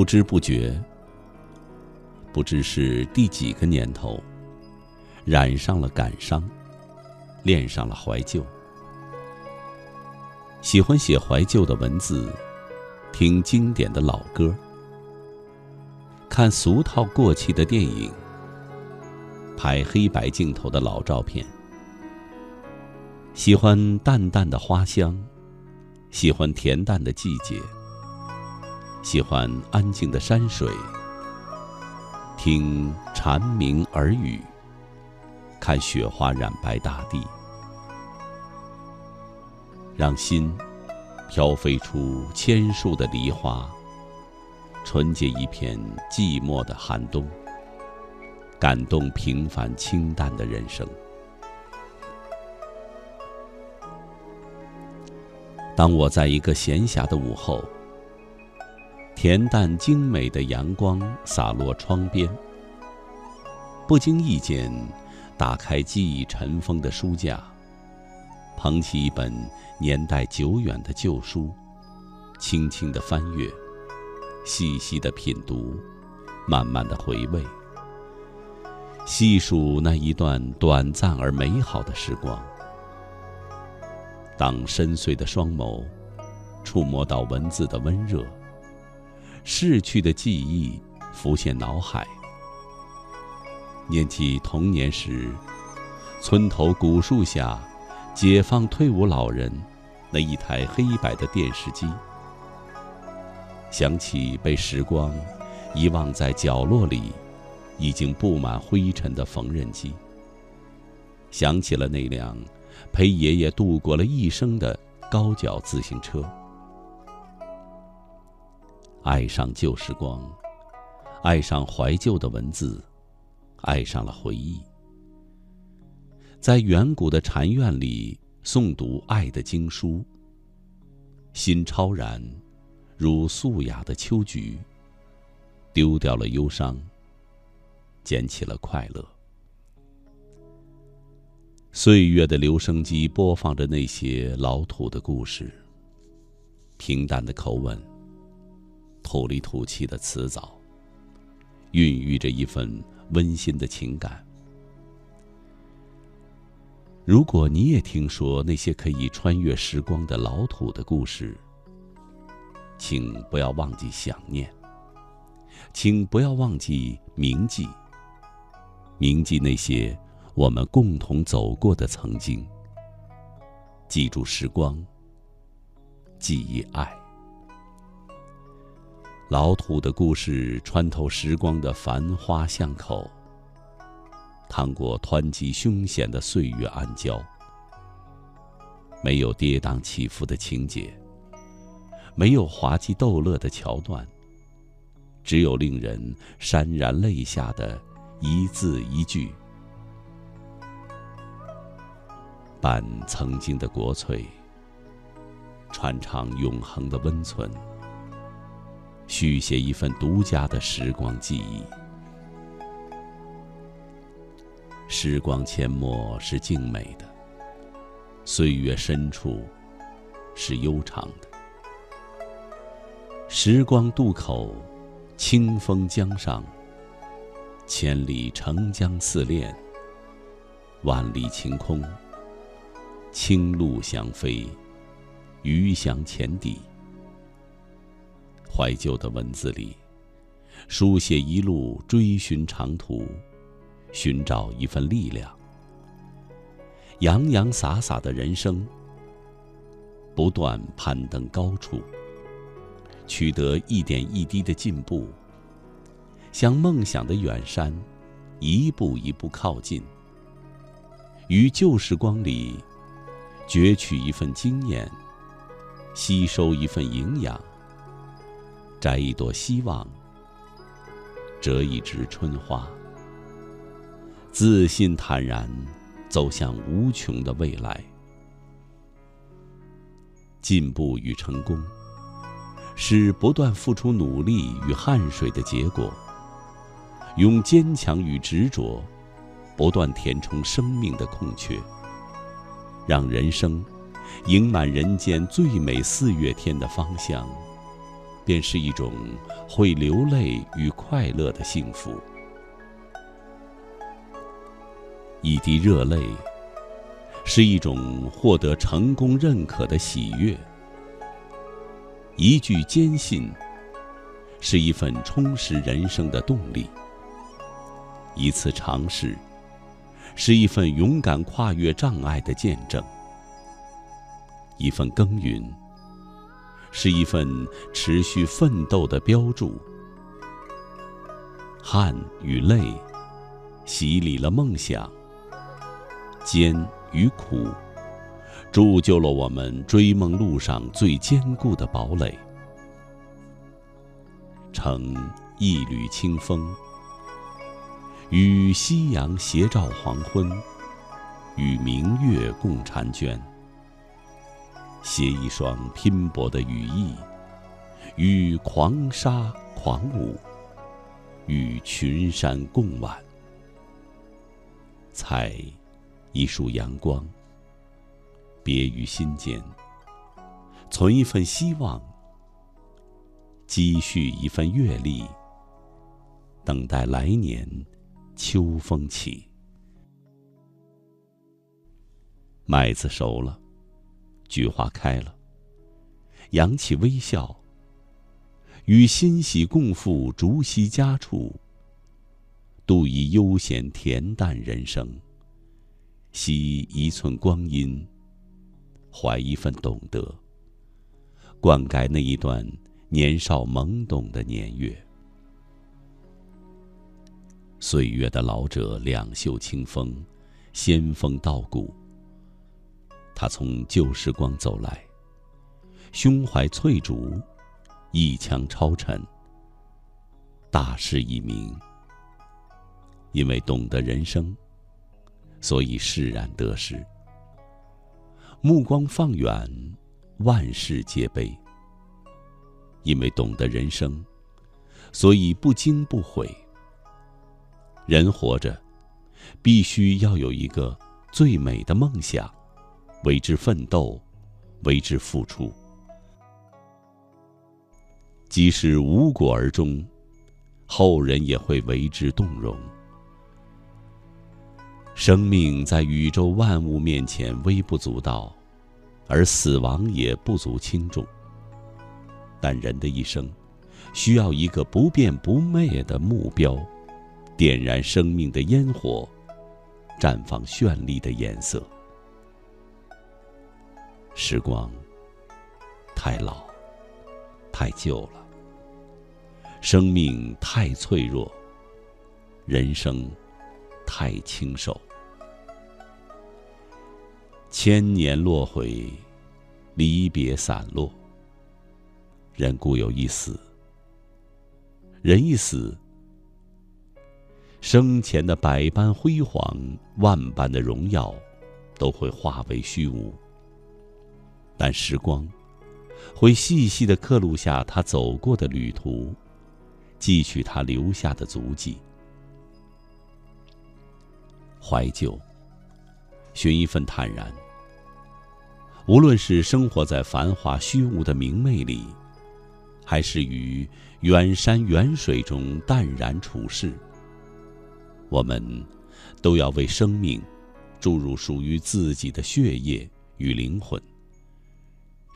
不知不觉，不知是第几个年头，染上了感伤，恋上了怀旧。喜欢写怀旧的文字，听经典的老歌，看俗套过气的电影，拍黑白镜头的老照片。喜欢淡淡的花香，喜欢恬淡的季节，喜欢安静的山水，听蝉鸣耳语，看雪花染白大地。让心飘飞出千树的梨花，纯洁一片寂寞的寒冬，感动平凡清淡的人生。当我在一个闲暇的午后，恬淡精美的阳光洒落窗边，不经意间打开记忆尘封的书架。捧起一本年代久远的旧书，轻轻的翻阅，细细的品读，慢慢的回味，细数那一段短暂而美好的时光。当深邃的双眸触摸到文字的温热，逝去的记忆浮现脑海，念起童年时，村头古树下。解放退伍老人那一台黑白的电视机，想起被时光遗忘在角落里，已经布满灰尘的缝纫机，想起了那辆陪爷爷度过了一生的高脚自行车，爱上旧时光，爱上怀旧的文字，爱上了回忆。在远古的禅院里诵读爱的经书，心超然，如素雅的秋菊。丢掉了忧伤，捡起了快乐。岁月的留声机播放着那些老土的故事，平淡的口吻，土里土气的词藻，孕育着一份温馨的情感。如果你也听说那些可以穿越时光的老土的故事，请不要忘记想念，请不要忘记铭记，铭记那些我们共同走过的曾经。记住时光，记忆爱，老土的故事穿透时光的繁花巷口。趟过湍急凶险的岁月暗礁，没有跌宕起伏的情节，没有滑稽逗乐的桥段，只有令人潸然泪下的一字一句，伴曾经的国粹，传唱永恒的温存，续写一份独家的时光记忆。时光阡陌是静美的，岁月深处是悠长的。时光渡口，清风江上，千里澄江似练，万里晴空，青鹭翔飞，鱼翔浅底。怀旧的文字里，书写一路追寻长途。寻找一份力量，洋洋洒洒的人生，不断攀登高处，取得一点一滴的进步，向梦想的远山一步一步靠近。于旧时光里，攫取一份经验，吸收一份营养，摘一朵希望，折一枝春花。自信坦然，走向无穷的未来。进步与成功，是不断付出努力与汗水的结果。用坚强与执着，不断填充生命的空缺，让人生迎满人间最美四月天的芳香便是一种会流泪与快乐的幸福。一滴热泪，是一种获得成功认可的喜悦；一句坚信，是一份充实人生的动力；一次尝试，是一份勇敢跨越障碍的见证；一份耕耘，是一份持续奋斗的标注。汗与泪，洗礼了梦想。艰与苦，铸就了我们追梦路上最坚固的堡垒。乘一缕清风，与夕阳斜照黄昏，与明月共婵娟。携一双拼搏的羽翼，与狂沙狂舞，与群山共挽。采。一束阳光，别于心间；存一份希望，积蓄一份阅历，等待来年秋风起。麦子熟了，菊花开了，扬起微笑，与欣喜共赴竹溪佳处，度一悠闲恬淡人生。惜一寸光阴，怀一份懂得，灌溉那一段年少懵懂的年月。岁月的老者两袖清风，仙风道骨。他从旧时光走来，胸怀翠竹，一腔超尘。大事已明，因为懂得人生。所以释然得失，目光放远，万事皆悲。因为懂得人生，所以不惊不悔。人活着，必须要有一个最美的梦想，为之奋斗，为之付出。即使无果而终，后人也会为之动容。生命在宇宙万物面前微不足道，而死亡也不足轻重。但人的一生，需要一个不变不灭的目标，点燃生命的烟火，绽放绚丽的颜色。时光太老，太旧了；生命太脆弱，人生太轻瘦。千年落回，离别散落。人固有一死，人一死，生前的百般辉煌、万般的荣耀，都会化为虚无。但时光，会细细的刻录下他走过的旅途，记取他留下的足迹。怀旧。寻一份坦然。无论是生活在繁华虚无的明媚里，还是于远山远水中淡然处世，我们都要为生命注入属于自己的血液与灵魂，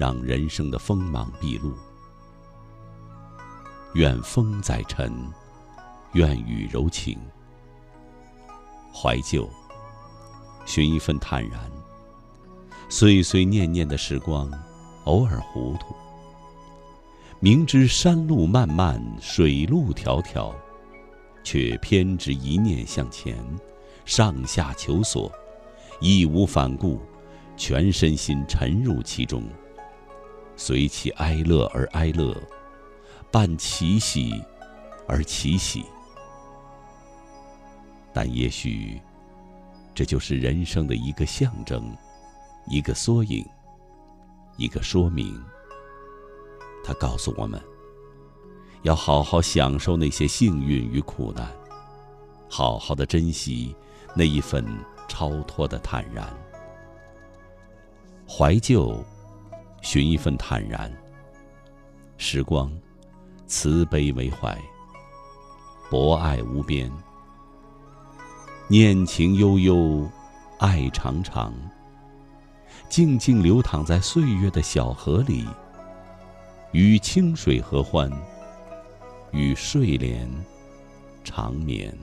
让人生的锋芒毕露。愿风载尘，愿雨柔情。怀旧。寻一份坦然，岁岁念念的时光，偶尔糊涂。明知山路漫漫，水路迢迢，却偏执一念向前，上下求索，义无反顾，全身心沉入其中，随其哀乐而哀乐，伴其喜而其喜。但也许。这就是人生的一个象征，一个缩影，一个说明。他告诉我们，要好好享受那些幸运与苦难，好好的珍惜那一份超脱的坦然。怀旧，寻一份坦然。时光，慈悲为怀，博爱无边。念情悠悠，爱长长。静静流淌在岁月的小河里，与清水合欢，与睡莲长眠。